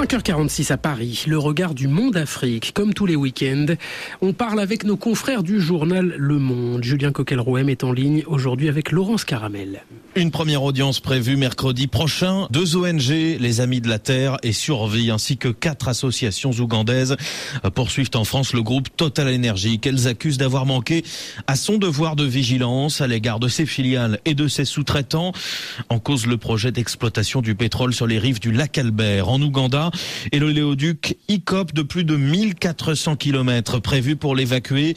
5h46 à Paris, le regard du monde Afrique, comme tous les week-ends. On parle avec nos confrères du journal Le Monde. Julien Coquel-Rouem est en ligne aujourd'hui avec Laurence Caramel. Une première audience prévue mercredi prochain. Deux ONG, les Amis de la Terre et Survie, ainsi que quatre associations ougandaises poursuivent en France le groupe Total Energy qu'elles accusent d'avoir manqué à son devoir de vigilance à l'égard de ses filiales et de ses sous-traitants. En cause le projet d'exploitation du pétrole sur les rives du lac Albert en Ouganda et le Léoduc ICOP de plus de 1400 km prévu pour l'évacuer.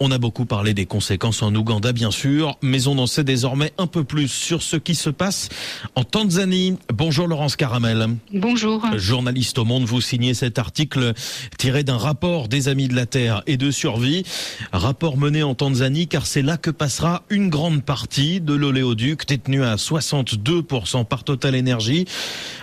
On a beaucoup parlé des conséquences en Ouganda, bien sûr, mais on en sait désormais un peu plus sur ce qui se passe en Tanzanie. Bonjour Laurence Caramel. Bonjour. Journaliste au Monde, vous signez cet article tiré d'un rapport des Amis de la Terre et de Survie. Rapport mené en Tanzanie car c'est là que passera une grande partie de l'oléoduc détenu à 62% par Total Energy.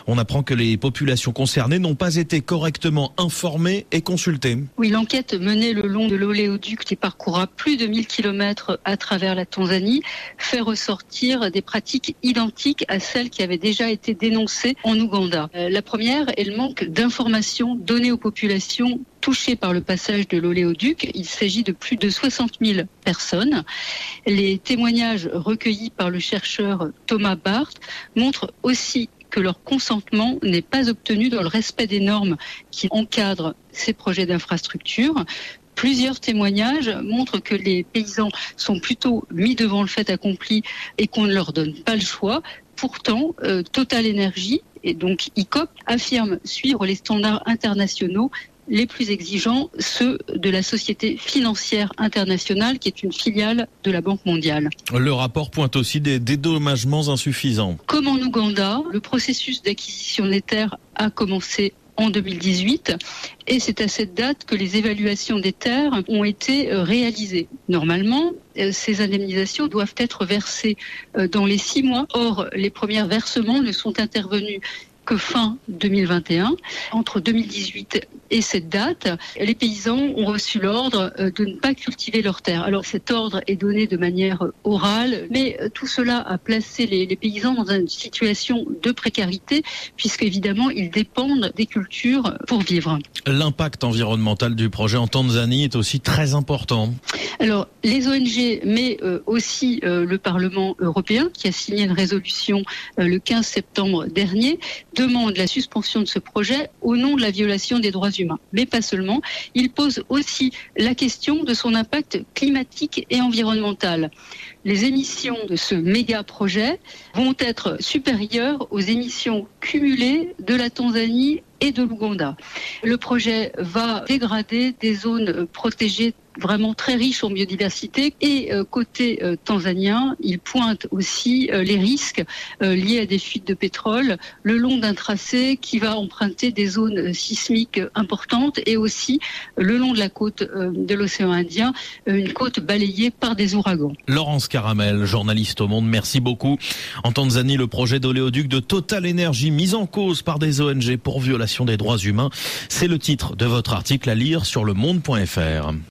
On apprend que les populations concernées n'ont pas été correctement informés et consultés. Oui, l'enquête menée le long de l'oléoduc qui parcourra plus de 1000 km à travers la Tanzanie fait ressortir des pratiques identiques à celles qui avaient déjà été dénoncées en Ouganda. Euh, la première est le manque d'informations données aux populations touchées par le passage de l'oléoduc. Il s'agit de plus de 60 000 personnes. Les témoignages recueillis par le chercheur Thomas Barth montrent aussi que leur consentement n'est pas obtenu dans le respect des normes qui encadrent ces projets d'infrastructure. Plusieurs témoignages montrent que les paysans sont plutôt mis devant le fait accompli et qu'on ne leur donne pas le choix. Pourtant, euh, Total Energy et donc ICOP affirment suivre les standards internationaux les plus exigeants, ceux de la Société financière internationale, qui est une filiale de la Banque mondiale. Le rapport pointe aussi des dédommagements insuffisants. Comme en Ouganda, le processus d'acquisition des terres a commencé en 2018 et c'est à cette date que les évaluations des terres ont été euh, réalisées. Normalement, euh, ces indemnisations doivent être versées euh, dans les six mois. Or, les premiers versements ne sont intervenus que fin 2021. Entre 2018 et cette date, les paysans ont reçu l'ordre euh, de ne pas cultiver leurs terres. Alors cet ordre est donné de manière orale, mais euh, tout cela a placé les, paysans dans une situation de précarité, puisqu'évidemment ils dépendent des cultures pour vivre. L'impact environnemental du projet en Tanzanie est aussi très important. Alors les ONG, mais euh, aussi le Parlement européen, qui a signé une résolution le 15 septembre dernier, demande la suspension de ce projet au nom de la violation des droits humains. Mais pas seulement, il pose aussi la question de son impact climatique et environnemental. Les émissions de ce méga projet vont être supérieures aux émissions cumulées de la Tanzanie et de l'Ouganda. Le projet va dégrader des zones protégées vraiment très riche en biodiversité. Et euh, côté euh, tanzanien, il pointe aussi euh, les risques liés à des fuites de pétrole le long d'un tracé qui va emprunter des zones sismiques importantes et aussi le long de la côte de l'océan Indien, une côte balayée par des ouragans. Laurence Caramel, journaliste au Monde, merci beaucoup. En Tanzanie, le projet d'oléoduc de Total Energy mis en cause par des ONG pour violation des droits humains, c'est le titre de votre article à lire sur le monde.fr.